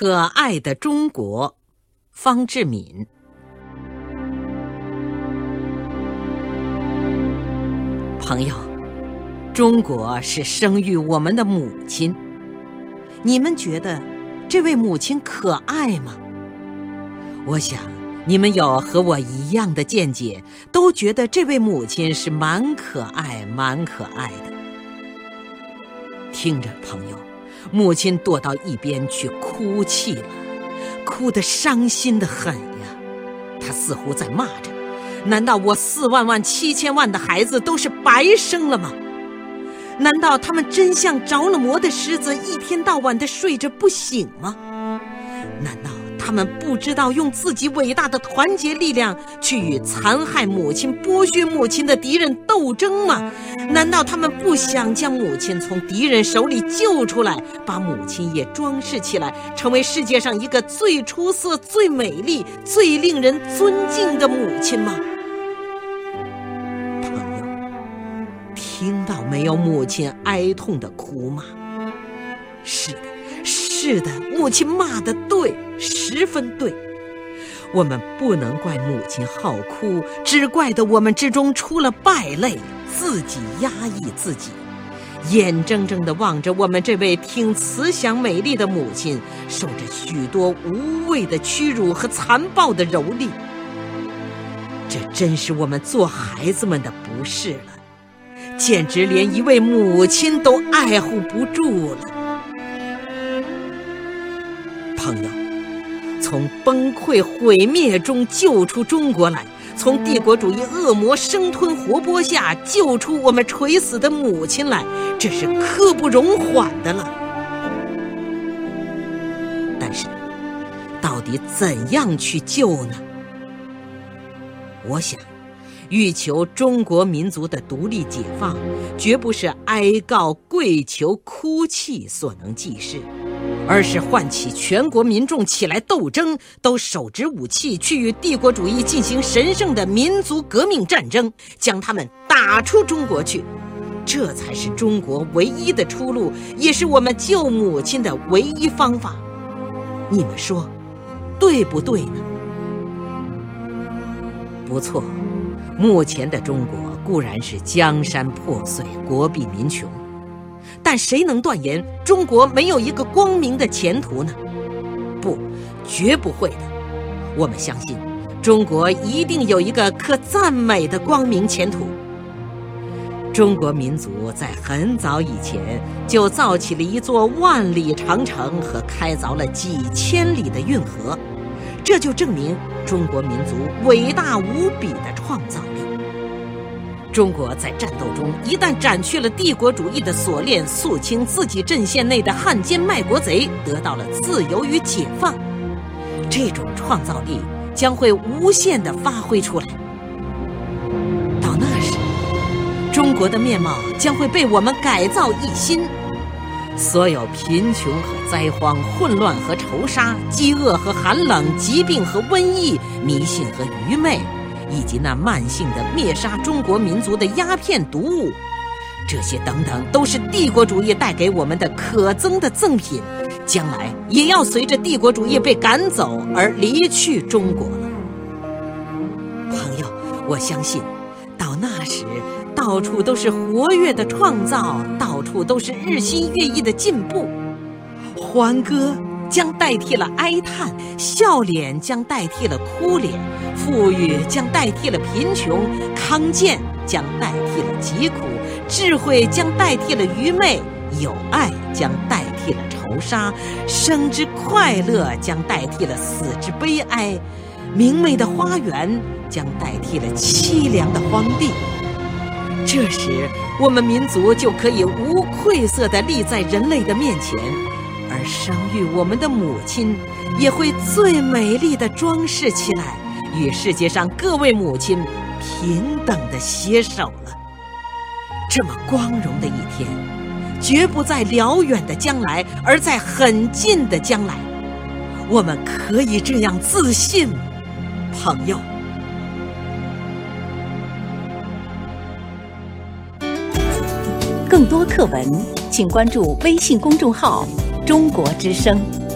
可爱的中国，方志敏。朋友，中国是生育我们的母亲。你们觉得这位母亲可爱吗？我想你们有和我一样的见解，都觉得这位母亲是蛮可爱、蛮可爱的。听着，朋友。母亲躲到一边去哭泣了，哭得伤心的很呀。她似乎在骂着：“难道我四万万七千万的孩子都是白生了吗？难道他们真像着了魔的狮子，一天到晚的睡着不醒吗？难道？”他们不知道用自己伟大的团结力量去与残害母亲、剥削母亲的敌人斗争吗？难道他们不想将母亲从敌人手里救出来，把母亲也装饰起来，成为世界上一个最出色、最美丽、最令人尊敬的母亲吗？朋友，听到没有？母亲哀痛的哭吗？是的。是的，母亲骂的对，十分对。我们不能怪母亲好哭，只怪得我们之中出了败类，自己压抑自己，眼睁睁地望着我们这位挺慈祥美丽的母亲受着许多无谓的屈辱和残暴的蹂躏。这真是我们做孩子们的不是了，简直连一位母亲都爱护不住了。朋友，从崩溃毁灭中救出中国来，从帝国主义恶魔生吞活剥下救出我们垂死的母亲来，这是刻不容缓的了。但是，到底怎样去救呢？我想，欲求中国民族的独立解放，绝不是哀告、跪求、哭泣所能济事。而是唤起全国民众起来斗争，都手执武器去与帝国主义进行神圣的民族革命战争，将他们打出中国去，这才是中国唯一的出路，也是我们救母亲的唯一方法。你们说，对不对呢？不错，目前的中国固然是江山破碎，国弊民穷。但谁能断言中国没有一个光明的前途呢？不，绝不会的。我们相信，中国一定有一个可赞美的光明前途。中国民族在很早以前就造起了一座万里长城和开凿了几千里的运河，这就证明中国民族伟大无比的创造。中国在战斗中一旦斩去了帝国主义的锁链，肃清自己阵线内的汉奸卖国贼，得到了自由与解放，这种创造力将会无限的发挥出来。到那时，中国的面貌将会被我们改造一新，所有贫穷和灾荒、混乱和仇杀、饥饿和寒冷、疾病和瘟疫、迷信和愚昧。以及那慢性的灭杀中国民族的鸦片毒物，这些等等都是帝国主义带给我们的可憎的赠品，将来也要随着帝国主义被赶走而离去中国了。朋友，我相信，到那时，到处都是活跃的创造，到处都是日新月异的进步，欢歌。将代替了哀叹，笑脸将代替了哭脸，富裕将代替了贫穷，康健将代替了疾苦，智慧将代替了愚昧，友爱将代替了仇杀，生之快乐将代替了死之悲哀，明媚的花园将代替了凄凉的荒地。这时，我们民族就可以无愧色地立在人类的面前。而生育我们的母亲，也会最美丽的装饰起来，与世界上各位母亲平等的携手了。这么光荣的一天，绝不在辽远的将来，而在很近的将来。我们可以这样自信，朋友。更多课文，请关注微信公众号。中国之声。